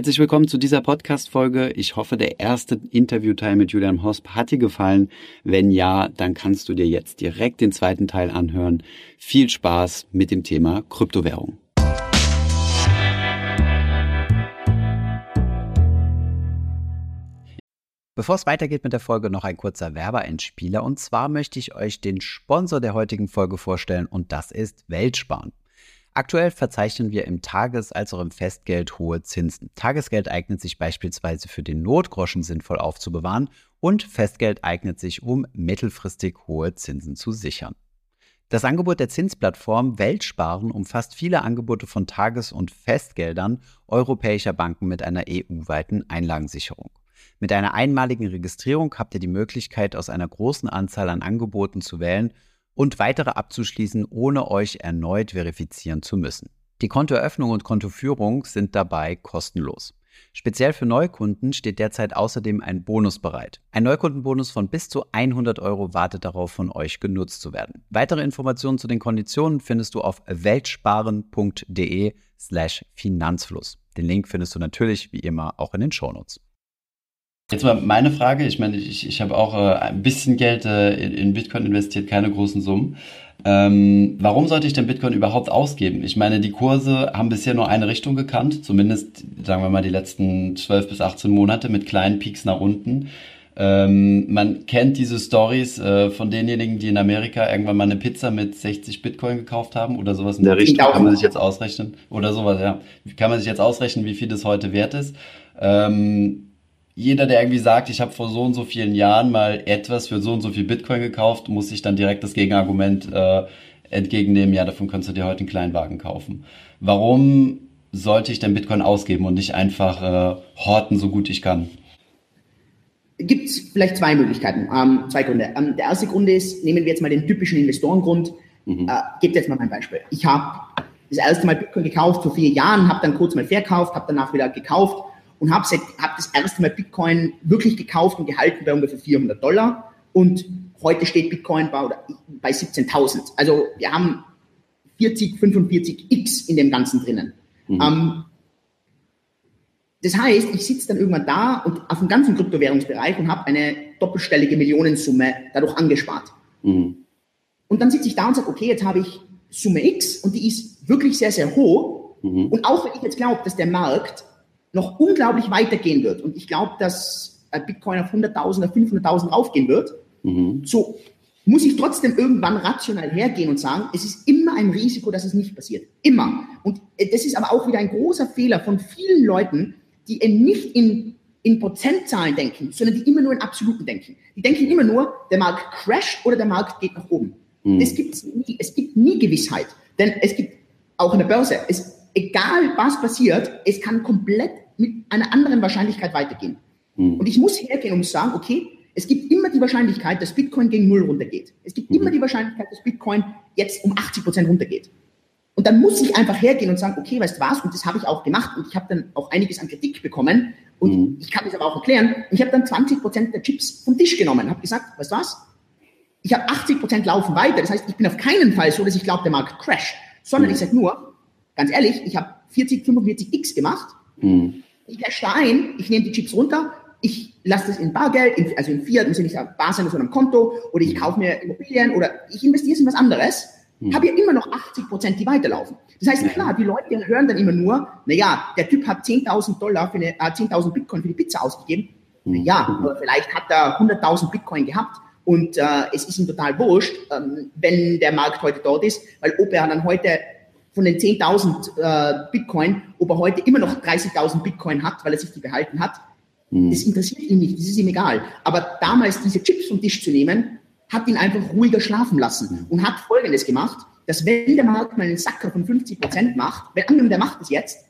Herzlich willkommen zu dieser Podcast-Folge. Ich hoffe, der erste Interviewteil mit Julian Hosp hat dir gefallen. Wenn ja, dann kannst du dir jetzt direkt den zweiten Teil anhören. Viel Spaß mit dem Thema Kryptowährung. Bevor es weitergeht mit der Folge, noch ein kurzer Werbeeinspieler. Und zwar möchte ich euch den Sponsor der heutigen Folge vorstellen und das ist Weltsparen. Aktuell verzeichnen wir im Tages- als auch im Festgeld hohe Zinsen. Tagesgeld eignet sich beispielsweise für den Notgroschen sinnvoll aufzubewahren und Festgeld eignet sich, um mittelfristig hohe Zinsen zu sichern. Das Angebot der Zinsplattform Weltsparen umfasst viele Angebote von Tages- und Festgeldern europäischer Banken mit einer EU-weiten Einlagensicherung. Mit einer einmaligen Registrierung habt ihr die Möglichkeit, aus einer großen Anzahl an Angeboten zu wählen und weitere abzuschließen, ohne euch erneut verifizieren zu müssen. Die Kontoeröffnung und Kontoführung sind dabei kostenlos. Speziell für Neukunden steht derzeit außerdem ein Bonus bereit. Ein Neukundenbonus von bis zu 100 Euro wartet darauf, von euch genutzt zu werden. Weitere Informationen zu den Konditionen findest du auf weltsparen.de slash Finanzfluss. Den Link findest du natürlich wie immer auch in den Shownotes. Jetzt mal meine Frage, ich meine, ich, ich habe auch äh, ein bisschen Geld äh, in, in, Bitcoin investiert, keine großen Summen. Ähm, warum sollte ich denn Bitcoin überhaupt ausgeben? Ich meine, die Kurse haben bisher nur eine Richtung gekannt, zumindest sagen wir mal die letzten 12 bis 18 Monate mit kleinen Peaks nach unten. Ähm, man kennt diese Stories äh, von denjenigen, die in Amerika irgendwann mal eine Pizza mit 60 Bitcoin gekauft haben oder sowas in der Richtung. Kann man sich jetzt ausrechnen oder sowas, ja. Kann man sich jetzt ausrechnen, wie viel das heute wert ist. Ähm, jeder, der irgendwie sagt, ich habe vor so und so vielen Jahren mal etwas für so und so viel Bitcoin gekauft, muss sich dann direkt das Gegenargument äh, entgegennehmen, ja, davon kannst du dir heute einen kleinen Wagen kaufen. Warum sollte ich denn Bitcoin ausgeben und nicht einfach äh, horten, so gut ich kann? Gibt es vielleicht zwei Möglichkeiten, ähm, zwei Gründe. Ähm, der erste Grund ist, nehmen wir jetzt mal den typischen Investorengrund. Mhm. Äh, gebt jetzt mal mein Beispiel. Ich habe das erste Mal Bitcoin gekauft vor vier Jahren, habe dann kurz mal verkauft, habe danach wieder gekauft und habe hab das erste Mal Bitcoin wirklich gekauft und gehalten bei ungefähr 400 Dollar. Und heute steht Bitcoin bei, bei 17.000. Also wir haben 40, 45 X in dem Ganzen drinnen. Mhm. Ähm, das heißt, ich sitze dann irgendwann da und auf dem ganzen Kryptowährungsbereich und habe eine doppelstellige Millionensumme dadurch angespart. Mhm. Und dann sitze ich da und sage, okay, jetzt habe ich Summe X und die ist wirklich sehr, sehr hoch. Mhm. Und auch wenn ich jetzt glaube, dass der Markt noch unglaublich weitergehen wird und ich glaube, dass Bitcoin auf 100.000 oder 500.000 aufgehen wird, mhm. so muss ich trotzdem irgendwann rational hergehen und sagen, es ist immer ein Risiko, dass es nicht passiert. Immer. Und äh, das ist aber auch wieder ein großer Fehler von vielen Leuten, die eben nicht in, in Prozentzahlen denken, sondern die immer nur in Absoluten denken. Die denken immer nur, der Markt crasht oder der Markt geht nach oben. Mhm. Das gibt's nie. Es gibt nie Gewissheit. Denn es gibt auch in der Börse, es egal was passiert, es kann komplett mit einer anderen Wahrscheinlichkeit weitergehen. Mhm. Und ich muss hergehen und sagen, okay, es gibt immer die Wahrscheinlichkeit, dass Bitcoin gegen Null runtergeht. Es gibt mhm. immer die Wahrscheinlichkeit, dass Bitcoin jetzt um 80 Prozent runtergeht. Und dann muss ich einfach hergehen und sagen, okay, weißt du was? Und das habe ich auch gemacht. Und ich habe dann auch einiges an Kritik bekommen. Und mhm. ich kann das aber auch erklären. Und ich habe dann 20 Prozent der Chips vom Tisch genommen. Habe gesagt, weißt du was? Ich habe 80 Prozent laufen weiter. Das heißt, ich bin auf keinen Fall so, dass ich glaube, der Markt crasht. Sondern mhm. ich sage nur, Ganz ehrlich, ich habe 40, 45 X gemacht. Mhm. Ich cash da ein, ich nehme die Chips runter, ich lasse das in Bargeld, in, also in Fiat, muss ja nicht bar sein, sondern am Konto, oder ich kaufe mir Immobilien oder ich investiere es in was anderes, mhm. habe ja immer noch 80 Prozent, die weiterlaufen. Das heißt, klar, die Leute hören dann immer nur, naja, der Typ hat 10.000 Dollar für eine, äh, 10.000 Bitcoin für die Pizza ausgegeben. Mhm. Naja, aber vielleicht hat er 100.000 Bitcoin gehabt und äh, es ist ihm total wurscht, ähm, wenn der Markt heute dort ist, weil ob er dann heute von den 10.000 äh, Bitcoin, ob er heute immer noch 30.000 Bitcoin hat, weil er sich die behalten hat, mhm. das interessiert ihn nicht, das ist ihm egal. Aber damals diese Chips vom Tisch zu nehmen, hat ihn einfach ruhiger schlafen lassen mhm. und hat Folgendes gemacht, dass wenn der Markt mal einen Sacker von 50 Prozent macht, wenn angenommen, der macht es jetzt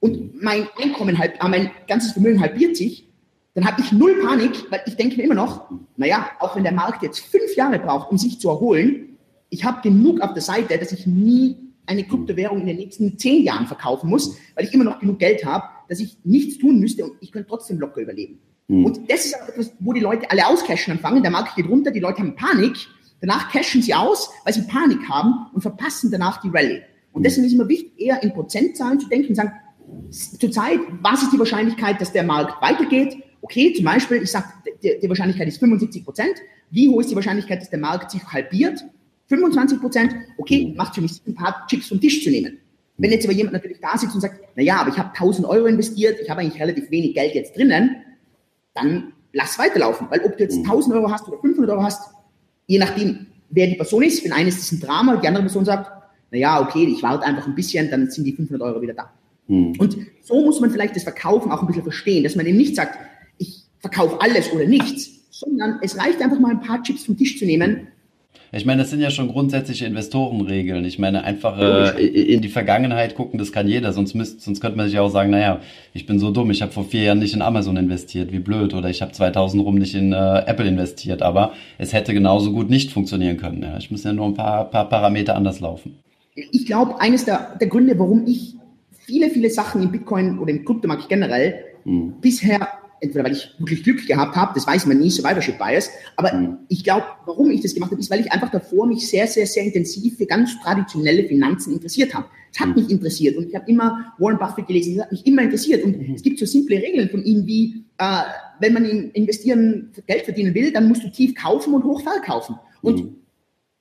und mein Einkommen halt, äh, mein ganzes Vermögen halbiert sich, dann habe ich null Panik, weil ich denke mir immer noch, naja, auch wenn der Markt jetzt fünf Jahre braucht, um sich zu erholen, ich habe genug auf der Seite, dass ich nie eine Kryptowährung in den nächsten zehn Jahren verkaufen muss, weil ich immer noch genug Geld habe, dass ich nichts tun müsste und ich könnte trotzdem locker überleben. Mhm. Und das ist auch etwas, wo die Leute alle auscashen anfangen. Der Markt geht runter, die Leute haben Panik. Danach cashen sie aus, weil sie Panik haben und verpassen danach die Rallye. Und deswegen ist immer wichtig, eher in Prozentzahlen zu denken und sagen, zurzeit, was ist die Wahrscheinlichkeit, dass der Markt weitergeht? Okay, zum Beispiel, ich sage, die, die, Wahrscheinlichkeit ist 75 Prozent. Wie hoch ist die Wahrscheinlichkeit, dass der Markt sich halbiert? 25 Prozent. Okay, macht für mich ein paar Chips vom Tisch zu nehmen. Wenn jetzt aber jemand natürlich da sitzt und sagt, na ja, aber ich habe 1000 Euro investiert, ich habe eigentlich relativ wenig Geld jetzt drinnen, dann lass weiterlaufen. Weil ob du jetzt 1000 Euro hast oder 500 Euro hast, je nachdem, wer die Person ist, wenn eine ist das ein Drama, die andere Person sagt, na ja, okay, ich warte einfach ein bisschen, dann sind die 500 Euro wieder da. Hm. Und so muss man vielleicht das Verkaufen auch ein bisschen verstehen, dass man eben nicht sagt, ich verkaufe alles oder nichts, sondern es reicht einfach mal ein paar Chips vom Tisch zu nehmen ich meine, das sind ja schon grundsätzliche Investorenregeln. Ich meine, einfach äh, in die Vergangenheit gucken, das kann jeder. Sonst, müsst, sonst könnte man sich auch sagen, naja, ich bin so dumm, ich habe vor vier Jahren nicht in Amazon investiert, wie blöd. Oder ich habe 2000 rum nicht in äh, Apple investiert. Aber es hätte genauso gut nicht funktionieren können. Ja. Ich muss ja nur ein paar, paar Parameter anders laufen. Ich glaube, eines der, der Gründe, warum ich viele, viele Sachen im Bitcoin oder im Kryptomarkt generell hm. bisher entweder weil ich wirklich Glück gehabt habe, das weiß man nie, Survivorship Bias, aber mhm. ich glaube, warum ich das gemacht habe, ist, weil ich einfach davor mich sehr, sehr, sehr intensiv für ganz traditionelle Finanzen interessiert habe. Es hat mhm. mich interessiert und ich habe immer Warren Buffett gelesen, es hat mich immer interessiert und mhm. es gibt so simple Regeln von ihm wie, äh, wenn man in investieren, Geld verdienen will, dann musst du tief kaufen und hoch verkaufen. Und mhm.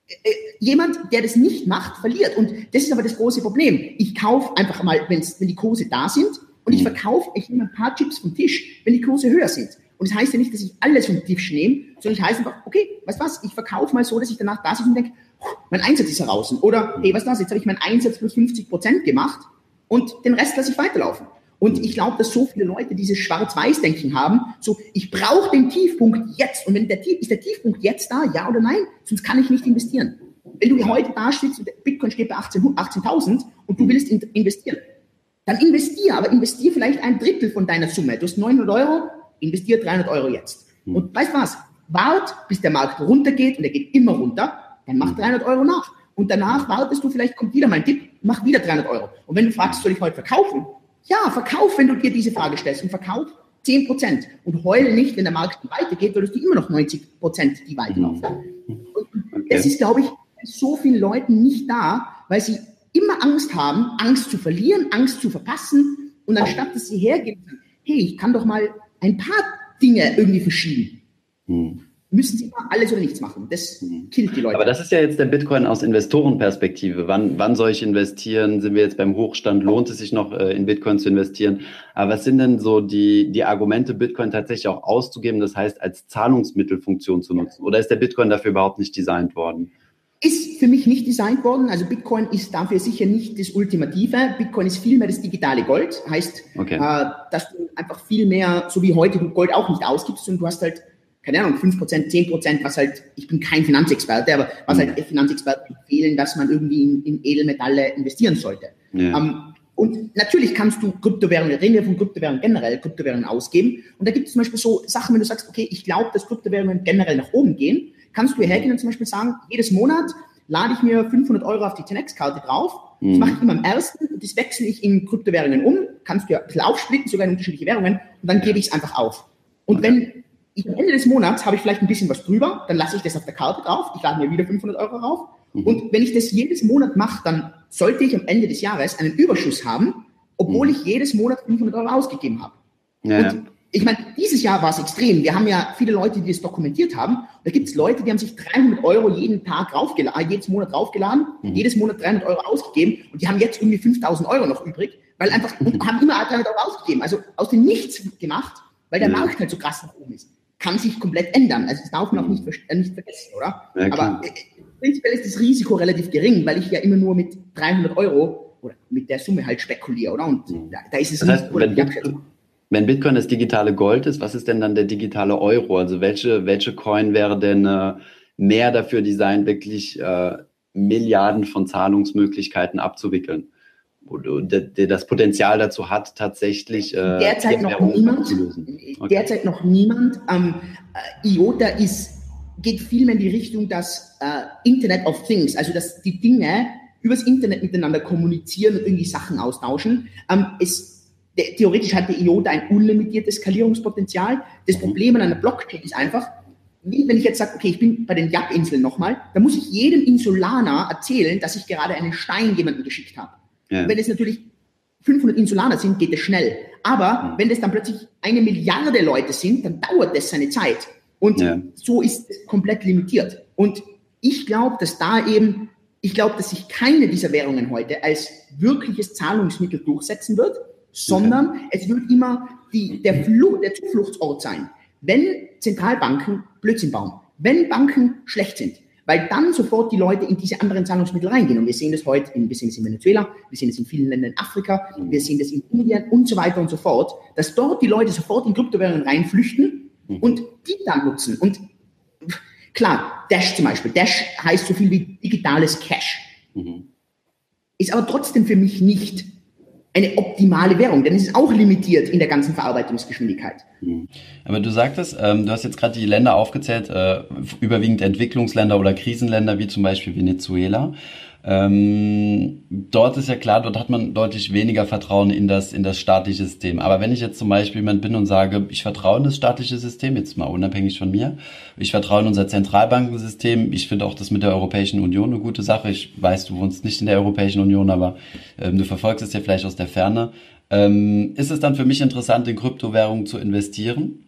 äh, jemand, der das nicht macht, verliert. Und das ist aber das große Problem. Ich kaufe einfach mal, wenn die Kurse da sind, und ich mhm. verkaufe, ich nehme ein paar Chips vom Tisch, wenn die Kurse höher sind. Und das heißt ja nicht, dass ich alles vom Tisch nehme, sondern ich heißt einfach, okay, weißt was, ich verkaufe mal so, dass ich danach da sitze und denke, mein Einsatz ist heraus. Oder, hey, was das, jetzt habe ich meinen Einsatz plus 50 Prozent gemacht und den Rest lasse ich weiterlaufen. Und ich glaube, dass so viele Leute dieses Schwarz-Weiß-Denken haben, so, ich brauche den Tiefpunkt jetzt. Und wenn der, ist der Tiefpunkt jetzt da, ja oder nein? Sonst kann ich nicht investieren. Wenn du heute da stehst und Bitcoin steht bei 18.000 18 und du willst investieren, dann investier, aber investier vielleicht ein Drittel von deiner Summe. Du hast 900 Euro, investier 300 Euro jetzt. Hm. Und weißt was? Wart, bis der Markt runtergeht und er geht immer runter, dann mach 300 hm. Euro nach. Und danach wartest du, vielleicht kommt wieder mein Tipp, mach wieder 300 Euro. Und wenn du fragst, soll ich heute verkaufen? Ja, verkauf, wenn du dir diese Frage stellst und verkauf 10 Prozent. Und heule nicht, wenn der Markt weitergeht, weil du immer noch 90 Prozent, die weiterlaufen. Hm. Und das ist, glaube ich, so vielen Leuten nicht da, weil sie immer Angst haben, Angst zu verlieren, Angst zu verpassen. Und anstatt dass sie sagen, hey, ich kann doch mal ein paar Dinge irgendwie verschieben, hm. müssen sie immer alles oder nichts machen. Das hm. killt die Leute. Aber das ist ja jetzt der Bitcoin aus Investorenperspektive. Wann, wann soll ich investieren? Sind wir jetzt beim Hochstand? Lohnt es sich noch äh, in Bitcoin zu investieren? Aber was sind denn so die, die Argumente, Bitcoin tatsächlich auch auszugeben, das heißt als Zahlungsmittelfunktion zu nutzen? Oder ist der Bitcoin dafür überhaupt nicht designt worden? Ist für mich nicht designt worden. Also Bitcoin ist dafür sicher nicht das Ultimative. Bitcoin ist vielmehr das digitale Gold. Heißt, okay. äh, dass du einfach viel mehr, so wie heute, du Gold auch nicht ausgibst und du hast halt, keine Ahnung, 5%, 10%, was halt, ich bin kein Finanzexperte, aber was mhm. halt Finanzexperten empfehlen, dass man irgendwie in, in Edelmetalle investieren sollte. Ja. Ähm, und natürlich kannst du Kryptowährungen, reden wir von Kryptowährungen generell, Kryptowährungen ausgeben. Und da gibt es zum Beispiel so Sachen, wenn du sagst, okay, ich glaube, dass Kryptowährungen generell nach oben gehen, kannst du hergehen und zum Beispiel sagen, jedes Monat lade ich mir 500 Euro auf die 10x-Karte drauf. Das mhm. mache ich immer am ersten und das wechsle ich in Kryptowährungen um. Kannst du ja ein bisschen aufsplitten, sogar in unterschiedliche Währungen und dann gebe ich es einfach auf. Und okay. wenn ich am Ende des Monats habe ich vielleicht ein bisschen was drüber, dann lasse ich das auf der Karte drauf. Ich lade mir wieder 500 Euro drauf. Mhm. Und wenn ich das jedes Monat mache, dann sollte ich am Ende des Jahres einen Überschuss haben, obwohl mhm. ich jedes Monat 500 Euro ausgegeben habe. Ja, und ich meine, dieses Jahr war es extrem. Wir haben ja viele Leute, die das dokumentiert haben. Da gibt es Leute, die haben sich 300 Euro jeden Tag draufgeladen, äh, jedes Monat draufgeladen, mhm. jedes Monat 300 Euro ausgegeben und die haben jetzt irgendwie 5000 Euro noch übrig, weil einfach, und haben immer 300 Euro ausgegeben. Also aus dem Nichts gemacht, weil der mhm. Markt halt so krass nach oben ist. Kann sich komplett ändern. Also das darf man auch nicht, äh, nicht vergessen, oder? Ja, Aber äh, prinzipiell ist das Risiko relativ gering, weil ich ja immer nur mit 300 Euro oder mit der Summe halt spekuliere, oder? Und mhm. da, da, ist es das heißt, Risiko, wenn, du, wenn Bitcoin das digitale Gold ist, was ist denn dann der digitale Euro? Also welche, welche Coin wäre denn äh, mehr dafür designt, wirklich äh, Milliarden von Zahlungsmöglichkeiten abzuwickeln? Wo der das Potenzial dazu hat, tatsächlich äh, derzeit noch niemand. Okay. Derzeit noch niemand. Ähm, äh, IOTA ist, geht vielmehr in die Richtung, dass äh, Internet of Things, also dass die Dinge übers Internet miteinander kommunizieren und irgendwie Sachen austauschen. Ähm, es theoretisch hat der IOTA ein unlimitiertes Skalierungspotenzial. Das Problem an einer Blockchain ist einfach, wie wenn ich jetzt sage, okay, ich bin bei den Yap-Inseln nochmal, dann muss ich jedem Insulaner erzählen, dass ich gerade einen Stein jemandem geschickt habe. Ja. wenn es natürlich 500 Insulaner sind, geht es schnell. Aber mhm. wenn das dann plötzlich eine Milliarde Leute sind, dann dauert das seine Zeit. Und ja. so ist es komplett limitiert. Und ich glaube, dass da eben, ich glaube, dass sich keine dieser Währungen heute als wirkliches Zahlungsmittel durchsetzen wird, sondern okay. es wird immer die, der, Fluch, der Zufluchtsort sein. Wenn Zentralbanken Blödsinn bauen, wenn Banken schlecht sind, weil dann sofort die Leute in diese anderen Zahlungsmittel reingehen. Und wir sehen das heute, in, wir sehen das in Venezuela, wir sehen das in vielen Ländern in Afrika, mhm. wir sehen das in Indien und so weiter und so fort, dass dort die Leute sofort in Kryptowährungen reinflüchten mhm. und die dann nutzen. Und klar, Dash zum Beispiel, Dash heißt so viel wie digitales Cash. Mhm. Ist aber trotzdem für mich nicht eine optimale Währung, denn es ist auch limitiert in der ganzen Verarbeitungsgeschwindigkeit. Hm. Aber du sagtest, ähm, du hast jetzt gerade die Länder aufgezählt, äh, überwiegend Entwicklungsländer oder Krisenländer wie zum Beispiel Venezuela. Ähm, dort ist ja klar, dort hat man deutlich weniger Vertrauen in das, in das staatliche System. Aber wenn ich jetzt zum Beispiel jemand bin und sage, ich vertraue in das staatliche System, jetzt mal unabhängig von mir, ich vertraue in unser Zentralbankensystem, ich finde auch das mit der Europäischen Union eine gute Sache. Ich weiß, du wohnst nicht in der Europäischen Union, aber ähm, du verfolgst es ja vielleicht aus der Ferne. Ähm, ist es dann für mich interessant, in Kryptowährungen zu investieren?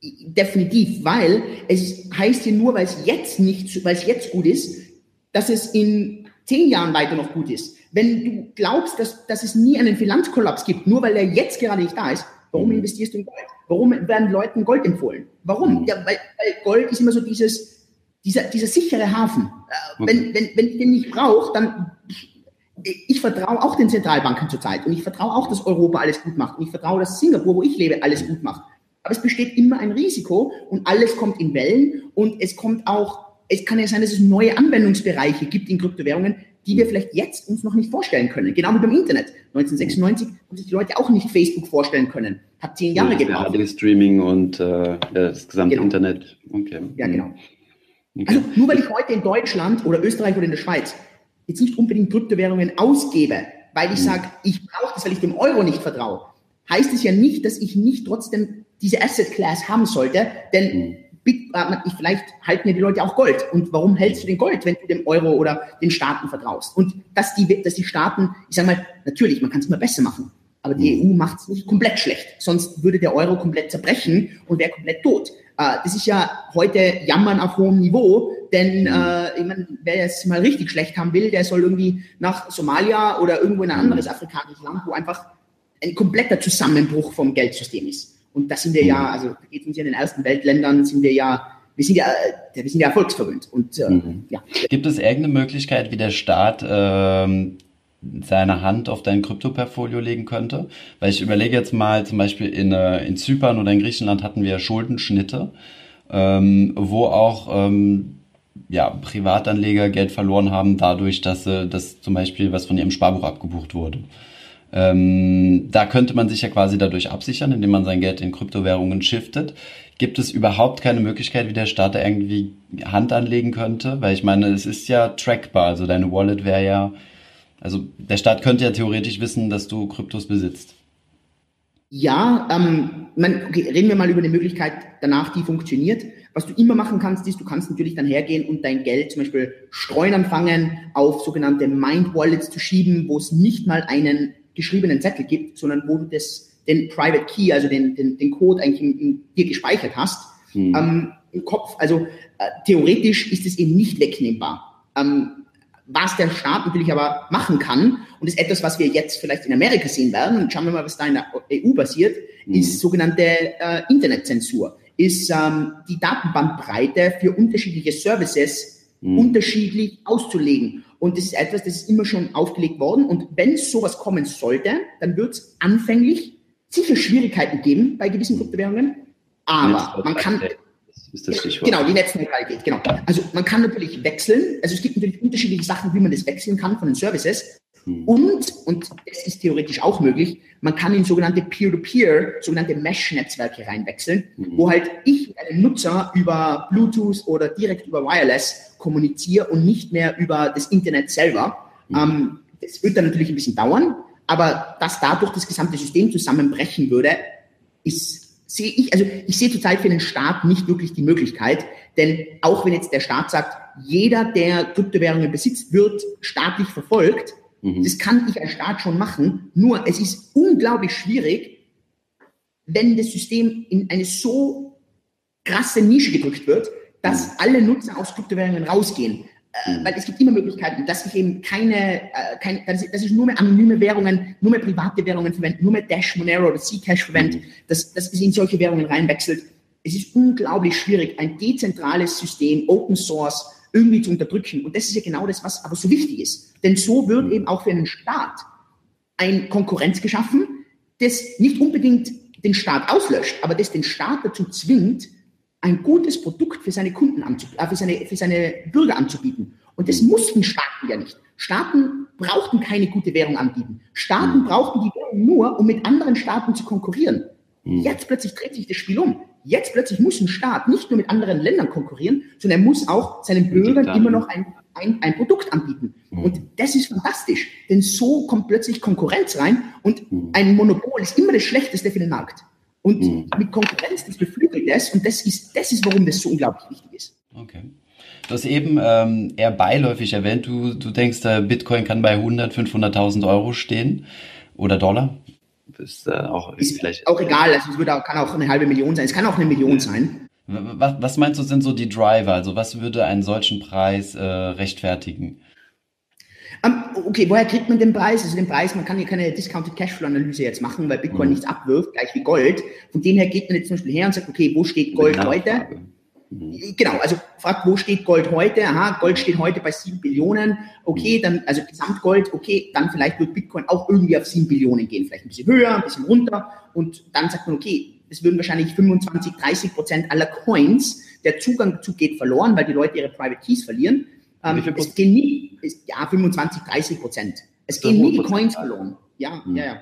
Definitiv, weil es heißt ja nur, weil es jetzt nicht, weil es jetzt gut ist, dass es in zehn Jahren weiter noch gut ist. Wenn du glaubst, dass, dass es nie einen Finanzkollaps gibt, nur weil er jetzt gerade nicht da ist, warum mhm. investierst du in Gold? Warum werden Leuten Gold empfohlen? Warum? Mhm. Ja, weil, weil Gold ist immer so dieses, dieser, dieser sichere Hafen. Äh, okay. Wenn, wenn, wenn ich den nicht brauche, dann ich vertraue auch den Zentralbanken zurzeit und ich vertraue auch, dass Europa alles gut macht und ich vertraue, dass Singapur, wo ich lebe, alles gut macht. Aber es besteht immer ein Risiko und alles kommt in Wellen und es kommt auch es kann ja sein, dass es neue Anwendungsbereiche gibt in Kryptowährungen, die wir vielleicht jetzt uns noch nicht vorstellen können. Genau wie beim Internet. 1996 haben sich die Leute auch nicht Facebook vorstellen können. Hat zehn Jahre ja, gebraucht. Ja, Streaming und äh, das gesamte genau. Internet. Okay. Ja, genau. Okay. Also nur weil ich heute in Deutschland oder Österreich oder in der Schweiz jetzt nicht unbedingt Kryptowährungen ausgebe, weil ich mhm. sage, ich brauche das, weil ich dem Euro nicht vertraue, heißt es ja nicht, dass ich nicht trotzdem diese Asset Class haben sollte, denn mhm vielleicht halten ja die Leute auch Gold. Und warum hältst du den Gold, wenn du dem Euro oder den Staaten vertraust? Und dass die, dass die Staaten, ich sage mal, natürlich, man kann es immer besser machen. Aber die EU macht es nicht komplett schlecht. Sonst würde der Euro komplett zerbrechen und wäre komplett tot. Äh, das ist ja heute Jammern auf hohem Niveau, denn äh, ich mein, wer es mal richtig schlecht haben will, der soll irgendwie nach Somalia oder irgendwo in ein anderes afrikanisches Land, wo einfach ein kompletter Zusammenbruch vom Geldsystem ist. Und da sind wir ja, mhm. also geht uns ja in den ersten Weltländern, sind wir ja, wir sind ja, wir sind ja erfolgsverwöhnt. Und äh, mhm. ja. Gibt es irgendeine Möglichkeit, wie der Staat ähm, seine Hand auf dein Kryptoportfolio legen könnte? Weil ich überlege jetzt mal, zum Beispiel in, äh, in Zypern oder in Griechenland hatten wir Schuldenschnitte, ähm, wo auch ähm, ja, Privatanleger Geld verloren haben, dadurch, dass, äh, dass zum Beispiel was von ihrem Sparbuch abgebucht wurde. Ähm, da könnte man sich ja quasi dadurch absichern, indem man sein Geld in Kryptowährungen shiftet. Gibt es überhaupt keine Möglichkeit, wie der Staat da irgendwie Hand anlegen könnte? Weil ich meine, es ist ja trackbar. Also deine Wallet wäre ja, also der Staat könnte ja theoretisch wissen, dass du Kryptos besitzt. Ja, ähm, man, okay, reden wir mal über eine Möglichkeit danach, die funktioniert. Was du immer machen kannst, ist, du kannst natürlich dann hergehen und dein Geld zum Beispiel streuen anfangen, auf sogenannte Mind Wallets zu schieben, wo es nicht mal einen geschriebenen Zettel gibt, sondern wo du das, den Private Key, also den, den, den Code eigentlich in, in dir gespeichert hast, mhm. ähm, im Kopf. Also äh, theoretisch ist es eben nicht wegnehmbar. Ähm, was der Staat natürlich aber machen kann, und das ist etwas, was wir jetzt vielleicht in Amerika sehen werden, und schauen wir mal, was da in der EU passiert, mhm. ist sogenannte äh, Internetzensur, ist ähm, die Datenbandbreite für unterschiedliche Services mhm. unterschiedlich auszulegen. Und das ist etwas, das ist immer schon aufgelegt worden. Und wenn sowas kommen sollte, dann wird es anfänglich sicher Schwierigkeiten geben bei gewissen Kryptowährungen. Aber man kann. Genau, die Netzneutralität, genau. Also man kann natürlich wechseln. Also es gibt natürlich unterschiedliche Sachen, wie man das wechseln kann von den Services. Hm. Und, und das ist theoretisch auch möglich, man kann in sogenannte Peer-to-Peer, -Peer, sogenannte Mesh-Netzwerke reinwechseln, hm. wo halt ich mit einem Nutzer über Bluetooth oder direkt über Wireless kommuniziere und nicht mehr über das Internet selber. Hm. Ähm, das wird dann natürlich ein bisschen dauern, aber dass dadurch das gesamte System zusammenbrechen würde, ist, sehe ich, also ich sehe zurzeit für den Staat nicht wirklich die Möglichkeit, denn auch wenn jetzt der Staat sagt, jeder, der Kryptowährungen besitzt, wird staatlich verfolgt, Mhm. Das kann ich als Staat schon machen, nur es ist unglaublich schwierig, wenn das System in eine so krasse Nische gedrückt wird, dass mhm. alle Nutzer aus Kryptowährungen rausgehen. Äh, mhm. weil es gibt immer Möglichkeiten, dass ich eben keine, äh, keine dass, ich, dass ich nur mehr anonyme Währungen, nur mehr private Währungen verwende, nur mehr Dash, Monero oder Zcash verwende, mhm. dass, dass es in solche Währungen reinwechselt. Es ist unglaublich schwierig, ein dezentrales System, Open Source, irgendwie zu unterdrücken. Und das ist ja genau das, was aber so wichtig ist. Denn so wird mhm. eben auch für einen Staat ein Konkurrenz geschaffen, das nicht unbedingt den Staat auslöscht, aber das den Staat dazu zwingt, ein gutes Produkt für seine Kunden anzubieten, äh, für, seine, für seine Bürger anzubieten. Und das mussten Staaten ja nicht. Staaten brauchten keine gute Währung anbieten. Staaten mhm. brauchten die Währung nur, um mit anderen Staaten zu konkurrieren. Mhm. Jetzt plötzlich dreht sich das Spiel um. Jetzt plötzlich muss ein Staat nicht nur mit anderen Ländern konkurrieren, sondern er muss auch seinen Bürgern immer noch ein, ein, ein Produkt anbieten. Mhm. Und das ist fantastisch, denn so kommt plötzlich Konkurrenz rein und mhm. ein Monopol ist immer das Schlechteste für den Markt. Und mhm. mit Konkurrenz, das beflügelt das und das ist, das ist, warum das so unglaublich wichtig ist. Okay. Du hast eben ähm, eher beiläufig erwähnt, du, du denkst, der Bitcoin kann bei 100, 500.000 Euro stehen oder Dollar. Ist, äh, auch, ist vielleicht auch egal, also es wird auch, kann auch eine halbe Million sein, es kann auch eine Million sein. Was, was meinst du sind so die Driver? Also was würde einen solchen Preis äh, rechtfertigen? Um, ähm, okay, woher kriegt man den Preis? Also den Preis, man kann hier keine Discounted Cashflow-Analyse jetzt machen, weil Bitcoin mhm. nichts abwirft, gleich wie Gold. Von dem her geht man jetzt zum Beispiel her und sagt, okay, wo steht Gold heute? Mhm. Genau, also fragt, wo steht Gold heute? Aha, Gold steht heute bei 7 Billionen. Okay, mhm. dann, also Gesamtgold, okay, dann vielleicht wird Bitcoin auch irgendwie auf 7 Billionen gehen, vielleicht ein bisschen höher, ein bisschen runter. Und dann sagt man, okay, es würden wahrscheinlich 25, 30 Prozent aller Coins, der Zugang dazu geht verloren, weil die Leute ihre Private Keys verlieren. Ähm, es gehen nie, es, ja, 25, 30 Prozent. Es gehen nie die Coins verloren. Ja, mhm. ja, ja.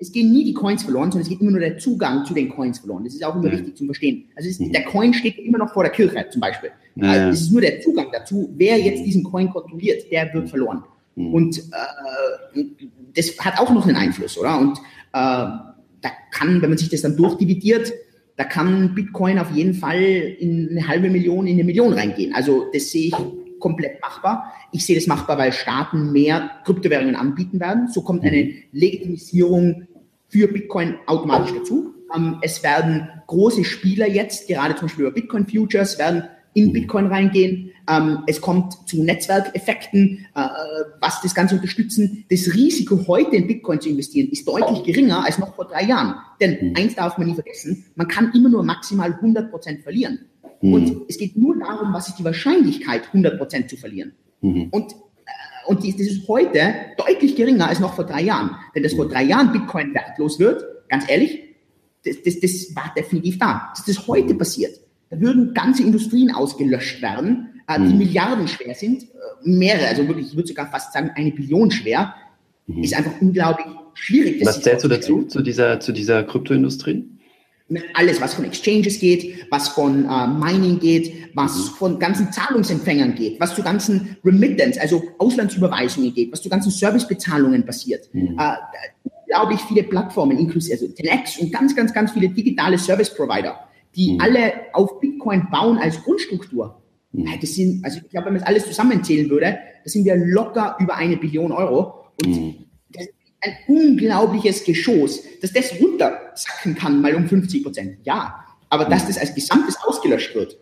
Es gehen nie die Coins verloren, sondern es geht immer nur der Zugang zu den Coins verloren. Das ist auch immer ja. wichtig zu verstehen. Also ist, mhm. der Coin steht immer noch vor der Kirche zum Beispiel. Ja, also es ist nur der Zugang dazu. Wer jetzt diesen Coin kontrolliert, der wird verloren. Mhm. Und äh, das hat auch noch einen Einfluss, oder? Und äh, da kann, wenn man sich das dann durchdividiert, da kann Bitcoin auf jeden Fall in eine halbe Million, in eine Million reingehen. Also das sehe ich komplett machbar. Ich sehe das machbar, weil Staaten mehr Kryptowährungen anbieten werden. So kommt eine mhm. Legitimisierung für Bitcoin automatisch dazu. Ähm, es werden große Spieler jetzt, gerade zum Beispiel über Bitcoin Futures, werden in. Bitcoin reingehen. Ähm, es kommt zu Netzwerkeffekten, äh, was das Ganze unterstützen. Das Risiko, heute in Bitcoin zu investieren, ist deutlich geringer als noch vor drei Jahren. Denn mhm. eins darf man nie vergessen, man kann immer nur maximal 100 Prozent verlieren. Mhm. Und es geht nur darum, was ist die Wahrscheinlichkeit, 100 Prozent zu verlieren. Mhm. Und und das ist heute deutlich geringer als noch vor drei Jahren. Denn dass vor drei Jahren Bitcoin wertlos wird, ganz ehrlich, das, das, das war definitiv da. Dass das heute passiert, da würden ganze Industrien ausgelöscht werden, äh, die mhm. Milliarden schwer sind, äh, mehrere, also wirklich, ich würde sogar fast sagen, eine Billion schwer, mhm. ist einfach unglaublich schwierig. Was zählst du dazu, zu dieser, zu dieser Kryptoindustrie? Alles, was von Exchanges geht, was von äh, Mining geht, was mhm. von ganzen Zahlungsempfängern geht, was zu ganzen Remittance, also Auslandsüberweisungen geht, was zu ganzen Servicebezahlungen passiert. Mhm. Äh, unglaublich viele Plattformen, inklusive also Telex und ganz, ganz, ganz viele digitale Service Provider, die mhm. alle auf Bitcoin bauen als Grundstruktur. Mhm. Das sind, also ich glaube, wenn man das alles zusammenzählen würde, da sind wir locker über eine Billion Euro. Und mhm ein unglaubliches Geschoss, dass das runtersacken kann, mal um 50 Prozent. Ja, aber dass das als Gesamtes ausgelöscht wird,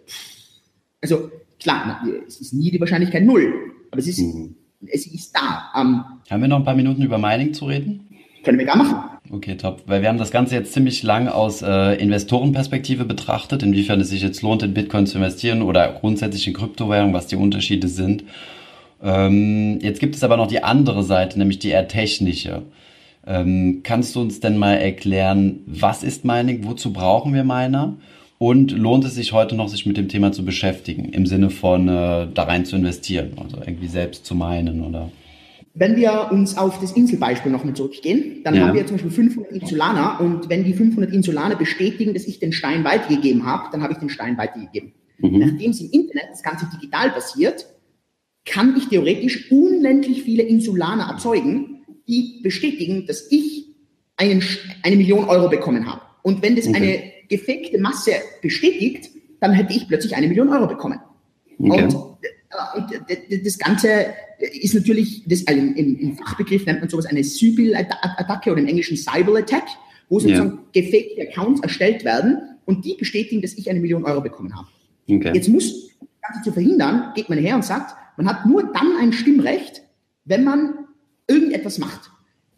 also klar, es ist nie die Wahrscheinlichkeit null, aber es ist, mhm. es ist da. Ähm, haben wir noch ein paar Minuten über Mining zu reden? Können wir gar machen. Okay, top. Weil wir haben das Ganze jetzt ziemlich lang aus äh, Investorenperspektive betrachtet, inwiefern es sich jetzt lohnt, in Bitcoin zu investieren oder grundsätzlich in Kryptowährungen, was die Unterschiede sind. Ähm, jetzt gibt es aber noch die andere Seite, nämlich die eher technische. Ähm, kannst du uns denn mal erklären, was ist Mining, wozu brauchen wir Miner? Und lohnt es sich heute noch, sich mit dem Thema zu beschäftigen, im Sinne von äh, da rein zu investieren, also irgendwie selbst zu meinen oder? Wenn wir uns auf das Inselbeispiel nochmal zurückgehen, dann ja. haben wir zum Beispiel 500 Insulaner und wenn die 500 Insulaner bestätigen, dass ich den Stein weitergegeben habe, dann habe ich den Stein weitergegeben. Mhm. Nachdem es im Internet das Ganze digital passiert, kann ich theoretisch unendlich viele Insulaner erzeugen, die bestätigen, dass ich einen, eine Million Euro bekommen habe. Und wenn das okay. eine gefakte Masse bestätigt, dann hätte ich plötzlich eine Million Euro bekommen. Okay. Und Und das Ganze ist natürlich, das, also im, im, Fachbegriff nennt man sowas eine Sybil-Attacke oder im Englischen Cyber-Attack, wo sozusagen ja. gefakte Accounts erstellt werden und die bestätigen, dass ich eine Million Euro bekommen habe. Okay. Jetzt muss, das Ganze zu verhindern, geht man her und sagt, man hat nur dann ein Stimmrecht, wenn man irgendetwas macht.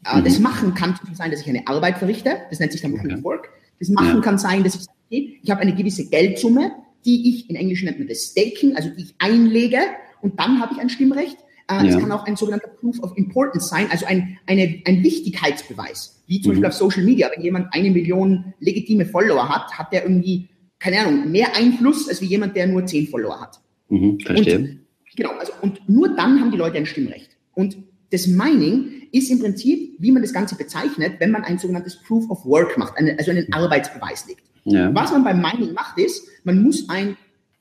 Äh, mhm. Das Machen kann sein, dass ich eine Arbeit verrichte, das nennt sich dann Proof okay. Work. Das Machen ja. kann sein, dass ich sage, ich habe eine gewisse Geldsumme, die ich, in Englisch nennt man das Staking, also die ich einlege und dann habe ich ein Stimmrecht. Äh, ja. Das kann auch ein sogenannter Proof of Importance sein, also ein, eine, ein Wichtigkeitsbeweis. Wie zum mhm. Beispiel auf Social Media, wenn jemand eine Million legitime Follower hat, hat der irgendwie, keine Ahnung, mehr Einfluss, als wie jemand, der nur zehn Follower hat. Mhm, verstehe. Und, genau, also, und nur dann haben die Leute ein Stimmrecht. Und das Mining ist im Prinzip, wie man das Ganze bezeichnet, wenn man ein sogenanntes Proof of Work macht, eine, also einen Arbeitsbeweis legt. Ja. Was man beim Mining macht, ist, man muss ein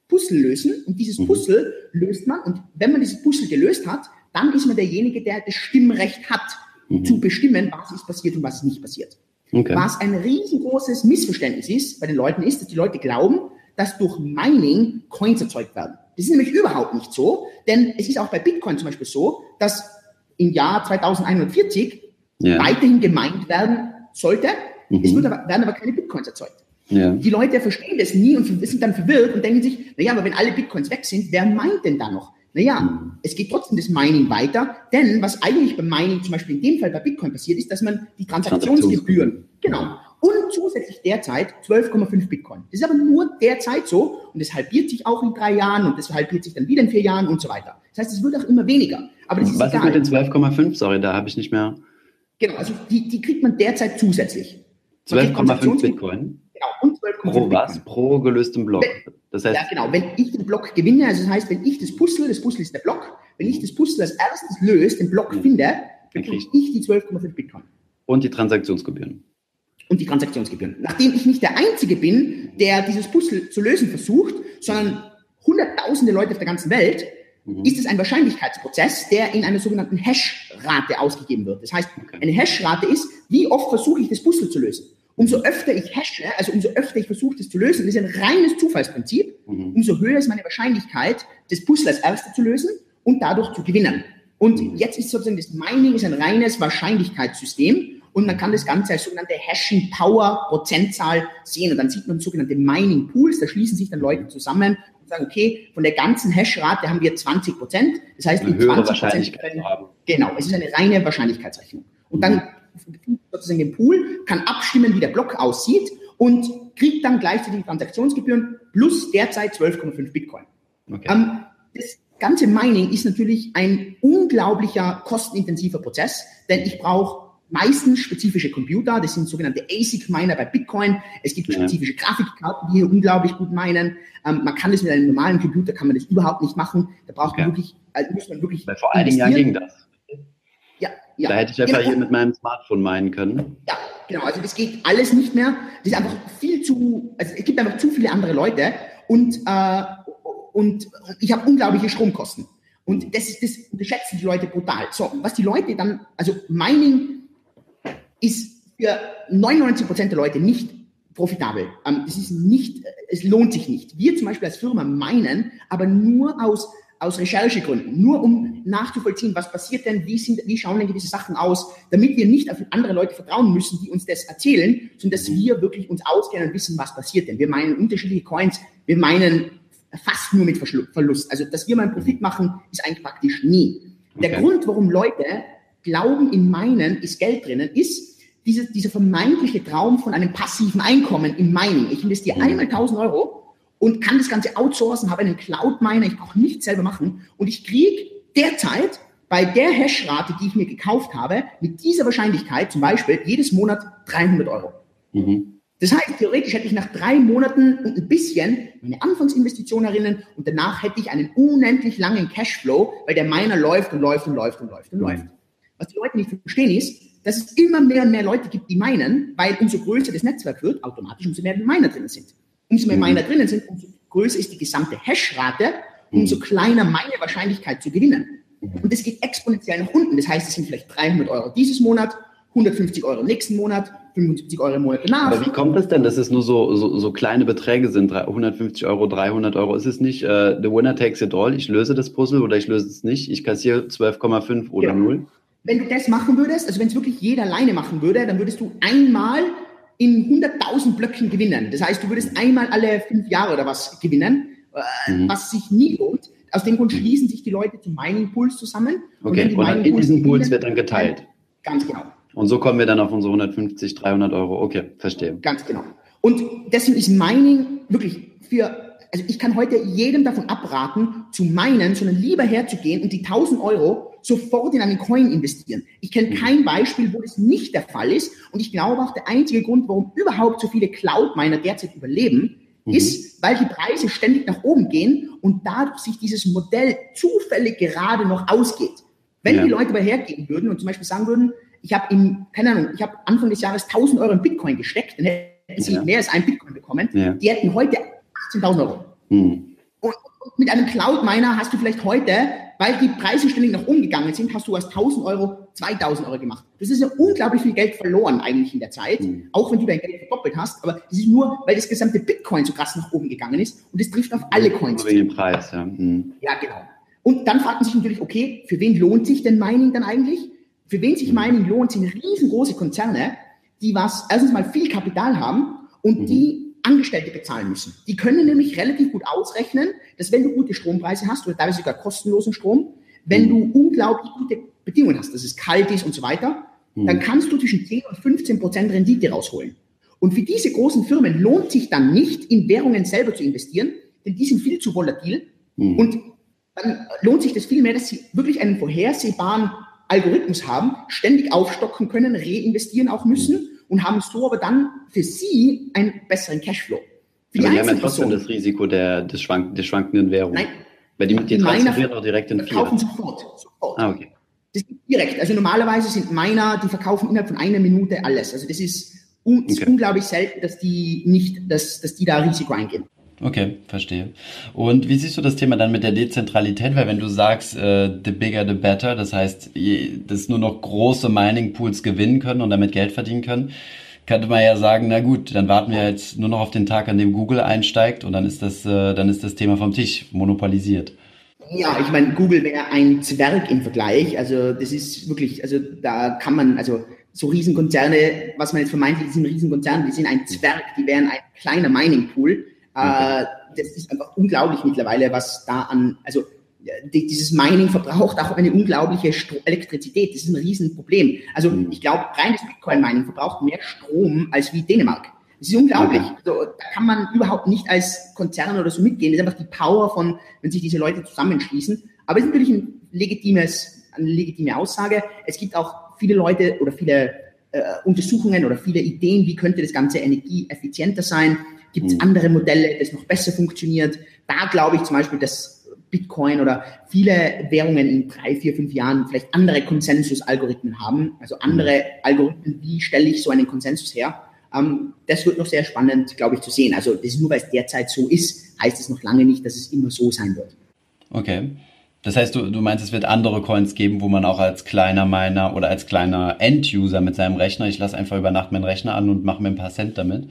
Puzzle lösen und dieses mhm. Puzzle löst man und wenn man dieses Puzzle gelöst hat, dann ist man derjenige, der das Stimmrecht hat, mhm. zu bestimmen, was ist passiert und was ist nicht passiert. Okay. Was ein riesengroßes Missverständnis ist bei den Leuten ist, dass die Leute glauben, dass durch Mining Coins erzeugt werden. Das ist nämlich überhaupt nicht so, denn es ist auch bei Bitcoin zum Beispiel so, dass im Jahr 2140 ja. weiterhin gemeint werden sollte. Mhm. Es wird aber, werden aber keine Bitcoins erzeugt. Ja. Die Leute verstehen das nie und sind dann verwirrt und denken sich, naja, aber wenn alle Bitcoins weg sind, wer meint denn da noch? Naja, mhm. es geht trotzdem das Mining weiter, denn was eigentlich beim Mining zum Beispiel in dem Fall bei Bitcoin passiert, ist, dass man die Transaktionsgebühren, genau, und zusätzlich derzeit 12,5 Bitcoin. Das ist aber nur derzeit so und es halbiert sich auch in drei Jahren und es halbiert sich dann wieder in vier Jahren und so weiter. Das heißt, es wird auch immer weniger. Aber das ist Was egal. ist mit den 12,5? Sorry, da habe ich nicht mehr. Genau, also die, die kriegt man derzeit zusätzlich. 12,5 Bitcoin? Genau, und 12,5 Pro was? Pro gelöstem Block. Das heißt, ja, genau. Wenn ich den Block gewinne, also das heißt, wenn ich das Puzzle, das Puzzle ist der Block, wenn ich das Puzzle als erstes löse, den Block finde, bekomme ich die 12,5 Bitcoin. Und die Transaktionsgebühren. Und die Transaktionsgebühren. Nachdem ich nicht der Einzige bin, der dieses Puzzle zu lösen versucht, sondern hunderttausende Leute auf der ganzen Welt, mhm. ist es ein Wahrscheinlichkeitsprozess, der in einer sogenannten Hash-Rate ausgegeben wird. Das heißt, eine Hash-Rate ist, wie oft versuche ich das Puzzle zu lösen. Umso öfter ich hashe, also umso öfter ich versuche, das zu lösen, das ist ein reines Zufallsprinzip, mhm. umso höher ist meine Wahrscheinlichkeit, das Puzzle als Erste zu lösen und dadurch zu gewinnen. Und mhm. jetzt ist sozusagen das Mining ist ein reines Wahrscheinlichkeitssystem und man kann das Ganze als sogenannte Hashing Power Prozentzahl sehen und dann sieht man sogenannte Mining Pools, da schließen sich dann Leute zusammen und sagen, okay, von der ganzen Hashrate haben wir 20 Prozent, das heißt, eine höhere Wahrscheinlichkeit können, haben. Genau, es ist eine reine Wahrscheinlichkeitsrechnung. Und dann sozusagen den Pool, kann abstimmen, wie der Block aussieht und kriegt dann gleichzeitig Transaktionsgebühren plus derzeit 12,5 Bitcoin. Okay. Ähm, das ganze Mining ist natürlich ein unglaublicher kostenintensiver Prozess, denn ich brauche meistens spezifische Computer, das sind sogenannte ASIC-Miner bei Bitcoin. Es gibt spezifische Grafikkarten, die hier unglaublich gut meinen. Ähm, man kann das mit einem normalen Computer, kann man das überhaupt nicht machen. Da braucht man wirklich, also muss man wirklich. Weil vor allen Dingen ja ging das. Ja, da hätte ich einfach genau. hier mit meinem Smartphone meinen können. Ja, genau. Also das geht alles nicht mehr. Das ist einfach viel zu, also es gibt einfach zu viele andere Leute und, äh, und ich habe unglaubliche Stromkosten. Und das, das unterschätzen die Leute brutal. So, was die Leute dann, also Mining ist für 99 Prozent der Leute nicht profitabel. Ähm, das ist nicht, es lohnt sich nicht. Wir zum Beispiel als Firma meinen, aber nur aus aus Recherchegründen, nur um nachzuvollziehen, was passiert denn, wie, sind, wie schauen denn gewisse Sachen aus, damit wir nicht auf andere Leute vertrauen müssen, die uns das erzählen, sondern dass wir wirklich uns auskennen und wissen, was passiert denn. Wir meinen unterschiedliche Coins, wir meinen fast nur mit Verlust. Also, dass wir mal einen Profit machen, ist eigentlich praktisch nie. Der okay. Grund, warum Leute glauben, in meinen ist Geld drinnen, ist diese, dieser vermeintliche Traum von einem passiven Einkommen im Mining. Ich investiere mhm. einmal 1000 Euro und kann das Ganze outsourcen, habe einen Cloud-Miner, ich brauche nichts selber machen und ich kriege derzeit bei der Hashrate, die ich mir gekauft habe, mit dieser Wahrscheinlichkeit zum Beispiel jedes Monat 300 Euro. Mhm. Das heißt, theoretisch hätte ich nach drei Monaten und ein bisschen meine Anfangsinvestition erinnern und danach hätte ich einen unendlich langen Cashflow, weil der Miner läuft und läuft und läuft und läuft und mhm. läuft. Was die Leute nicht verstehen ist, dass es immer mehr und mehr Leute gibt, die meinen, weil umso größer das Netzwerk wird, automatisch umso mehr Miner drin sind umso mehr Miner drinnen sind, umso größer ist die gesamte Hashrate, umso mhm. kleiner meine Wahrscheinlichkeit zu gewinnen. Mhm. Und das geht exponentiell nach unten. Das heißt, es sind vielleicht 300 Euro dieses Monat 150 Euro im nächsten Monat, 75 Euro im Monat danach. Aber wie kommt das denn, dass es nur so, so, so kleine Beträge sind, 150 Euro, 300 Euro? Ist es nicht uh, the winner takes it all? Ich löse das Puzzle oder ich löse es nicht? Ich kassiere 12,5 oder ja. 0? Wenn du das machen würdest, also wenn es wirklich jeder alleine machen würde, dann würdest du einmal in 100.000 Blöcken gewinnen. Das heißt, du würdest einmal alle fünf Jahre oder was gewinnen, äh, mhm. was sich nie lohnt. Aus dem Grund schließen sich die Leute zu Mining Pools zusammen. Okay, und, und dann in diesen Pools wird dann geteilt. Ganz genau. Und so kommen wir dann auf unsere 150, 300 Euro. Okay, verstehe. Ganz genau. Und deswegen ist Mining wirklich für, also ich kann heute jedem davon abraten, zu minen, sondern lieber herzugehen und die 1000 Euro sofort in einen Coin investieren. Ich kenne mhm. kein Beispiel, wo das nicht der Fall ist. Und ich glaube auch, der einzige Grund, warum überhaupt so viele Cloud-Miner derzeit überleben, mhm. ist, weil die Preise ständig nach oben gehen und dadurch sich dieses Modell zufällig gerade noch ausgeht. Wenn ja. die Leute aber hergehen würden und zum Beispiel sagen würden, ich habe im, keine Ahnung, ich habe Anfang des Jahres 1000 Euro in Bitcoin gesteckt, dann hätten sie ja. mehr als ein Bitcoin bekommen. Ja. Die hätten heute 18.000 Euro. Mhm. Und, und mit einem Cloud-Miner hast du vielleicht heute weil die Preise ständig nach oben gegangen sind, hast du aus 1000 Euro 2000 Euro gemacht. Das ist ja unglaublich viel Geld verloren eigentlich in der Zeit, mhm. auch wenn du dein Geld verdoppelt hast. Aber das ist nur, weil das gesamte Bitcoin so krass nach oben gegangen ist und das trifft auf alle Coins. Wegen dem Preis, ja. Mhm. Ja, genau. Und dann fragt man sich natürlich, okay, für wen lohnt sich denn Mining dann eigentlich? Für wen sich mhm. Mining lohnt, sind riesengroße Konzerne, die was erstens mal viel Kapital haben und mhm. die Angestellte bezahlen müssen. Die können nämlich relativ gut ausrechnen, dass wenn du gute Strompreise hast oder teilweise sogar kostenlosen Strom, wenn du mhm. unglaublich gute Bedingungen hast, dass es kalt ist und so weiter, mhm. dann kannst du zwischen 10 und 15 Prozent Rendite rausholen. Und für diese großen Firmen lohnt sich dann nicht, in Währungen selber zu investieren, denn die sind viel zu volatil. Mhm. Und dann lohnt sich das viel mehr, dass sie wirklich einen vorhersehbaren Algorithmus haben, ständig aufstocken können, reinvestieren auch müssen und haben so aber dann für sie einen besseren Cashflow. Für aber die, die haben ja trotzdem das Risiko der, des, schwank, der schwankenden Währung. Nein. Weil die, die transferieren auch direkt in Fiat. Kaufen sofort. sofort. Ah, okay. Das ist direkt. Also normalerweise sind Miner, die verkaufen innerhalb von einer Minute alles. Also das ist, un okay. ist unglaublich selten, dass die nicht, dass, dass die da Risiko eingehen. Okay, verstehe. Und wie siehst du das Thema dann mit der Dezentralität? Weil wenn du sagst, äh, the bigger the better, das heißt, dass nur noch große Mining Pools gewinnen können und damit Geld verdienen können, könnte man ja sagen, na gut, dann warten wir jetzt nur noch auf den Tag, an dem Google einsteigt und dann ist das, äh, dann ist das Thema vom Tisch monopolisiert. Ja, ich meine, Google wäre ein Zwerg im Vergleich. Also das ist wirklich, also da kann man, also so Riesenkonzerne, was man jetzt vermeintlich sind Riesenkonzerne, die sind ein Zwerg, die wären ein kleiner Mining Pool. Äh, das ist einfach unglaublich mittlerweile, was da an, also die, dieses Mining verbraucht auch eine unglaubliche Stro Elektrizität. Das ist ein Riesenproblem. Also mhm. ich glaube, reines Bitcoin-Mining verbraucht mehr Strom als wie Dänemark. Das ist unglaublich. Also, da kann man überhaupt nicht als Konzern oder so mitgehen. Das ist einfach die Power von, wenn sich diese Leute zusammenschließen. Aber es ist natürlich ein legitimes, eine legitime Aussage. Es gibt auch viele Leute oder viele äh, Untersuchungen oder viele Ideen, wie könnte das Ganze energieeffizienter sein. Gibt es mhm. andere Modelle, das noch besser funktioniert? Da glaube ich zum Beispiel, dass Bitcoin oder viele Währungen in drei, vier, fünf Jahren vielleicht andere Konsensus-Algorithmen haben, also andere mhm. Algorithmen, wie stelle ich so einen Konsensus her? Ähm, das wird noch sehr spannend, glaube ich, zu sehen. Also das ist nur, weil es derzeit so ist, heißt es noch lange nicht, dass es immer so sein wird. Okay. Das heißt, du, du meinst, es wird andere Coins geben, wo man auch als kleiner Miner oder als kleiner End-User mit seinem Rechner, ich lasse einfach über Nacht meinen Rechner an und mache mir ein paar Cent damit,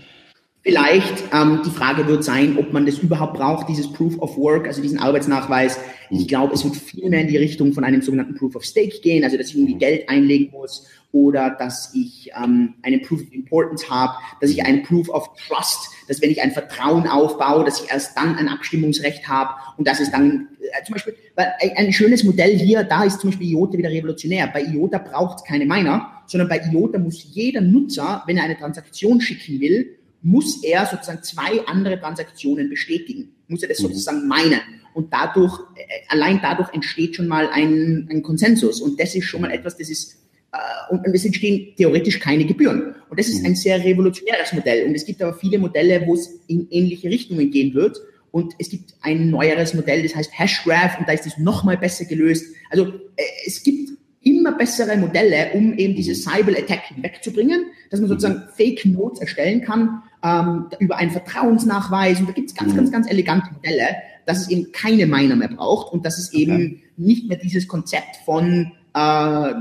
Vielleicht ähm, die Frage wird sein, ob man das überhaupt braucht, dieses Proof of Work, also diesen Arbeitsnachweis. Ich glaube, es wird viel mehr in die Richtung von einem sogenannten Proof of Stake gehen, also dass ich irgendwie Geld einlegen muss oder dass ich ähm, einen Proof of Importance habe, dass ich einen Proof of Trust, dass wenn ich ein Vertrauen aufbaue, dass ich erst dann ein Abstimmungsrecht habe und dass es dann äh, zum Beispiel, weil ein, ein schönes Modell hier, da ist zum Beispiel IOTA wieder revolutionär. Bei IOTA braucht es keine Miner, sondern bei IOTA muss jeder Nutzer, wenn er eine Transaktion schicken will, muss er sozusagen zwei andere Transaktionen bestätigen, muss er das mhm. sozusagen meinen. Und dadurch, äh, allein dadurch entsteht schon mal ein, ein Konsensus. Und das ist schon mal etwas, das ist, äh, und, es entstehen theoretisch keine Gebühren. Und das ist mhm. ein sehr revolutionäres Modell. Und es gibt aber viele Modelle, wo es in ähnliche Richtungen gehen wird. Und es gibt ein neueres Modell, das heißt Hashgraph, und da ist es nochmal besser gelöst. Also äh, es gibt immer bessere Modelle, um eben diese Cyber-Attack wegzubringen, dass man sozusagen Fake Notes erstellen kann ähm, über einen Vertrauensnachweis. Und da gibt es ganz, ganz, ganz elegante Modelle, dass es eben keine Miner mehr braucht und dass es eben okay. nicht mehr dieses Konzept von äh,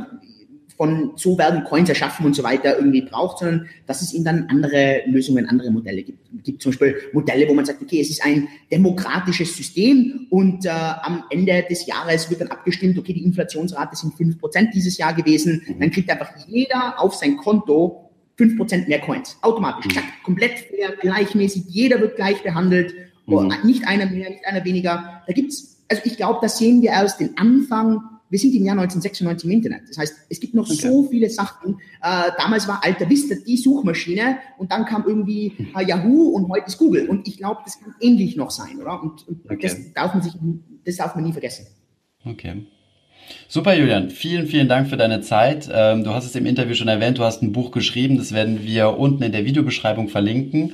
von so werden Coins erschaffen und so weiter irgendwie braucht, sondern dass es eben dann andere Lösungen, andere Modelle gibt. Es gibt zum Beispiel Modelle, wo man sagt, okay, es ist ein demokratisches System und äh, am Ende des Jahres wird dann abgestimmt, okay, die Inflationsrate sind fünf Prozent dieses Jahr gewesen, mhm. dann kriegt einfach jeder auf sein Konto fünf Prozent mehr Coins. Automatisch. Zack, komplett fair, gleichmäßig, jeder wird gleich behandelt. Mhm. Nicht einer mehr, nicht einer weniger. Da gibt's, also ich glaube, da sehen wir erst den Anfang wir sind im Jahr 1996 im Internet. Das heißt, es gibt noch okay. so viele Sachen. Äh, damals war Alta Vista die Suchmaschine und dann kam irgendwie äh, Yahoo und heute ist Google. Und ich glaube, das kann ähnlich noch sein, oder? Und, und okay. das, darf man sich, das darf man nie vergessen. Okay. Super, Julian. Vielen, vielen Dank für deine Zeit. Ähm, du hast es im Interview schon erwähnt, du hast ein Buch geschrieben. Das werden wir unten in der Videobeschreibung verlinken.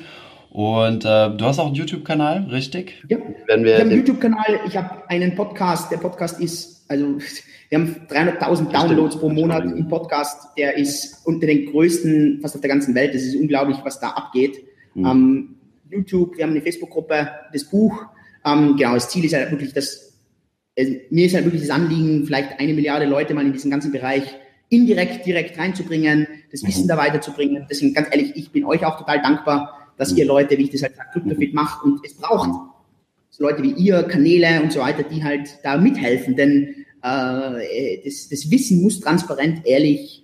Und äh, du hast auch einen YouTube-Kanal, richtig? Ja, Wenn wir ich habe einen YouTube-Kanal, ich habe einen Podcast. Der Podcast ist, also wir haben 300.000 Downloads pro Monat im Podcast. Der ist unter den größten fast auf der ganzen Welt. Das ist unglaublich, was da abgeht. Mhm. Ähm, YouTube, wir haben eine Facebook-Gruppe, das Buch. Ähm, genau, das Ziel ist halt wirklich, dass mir ist halt wirklich das Anliegen, vielleicht eine Milliarde Leute mal in diesen ganzen Bereich indirekt, direkt reinzubringen, das Wissen mhm. da weiterzubringen. Deswegen ganz ehrlich, ich bin euch auch total dankbar, dass ihr Leute, wie ich das halt sage, Kryptofit macht und es braucht so Leute wie ihr, Kanäle und so weiter, die halt da mithelfen, denn äh, das, das Wissen muss transparent, ehrlich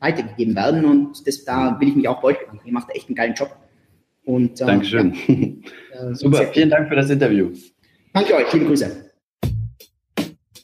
weitergegeben werden und das, da will ich mich auch deutlich machen. Ihr macht echt einen geilen Job. Und, äh, Dankeschön. Ja, äh, Super, vielen Dank für das Interview. Danke euch, liebe Grüße.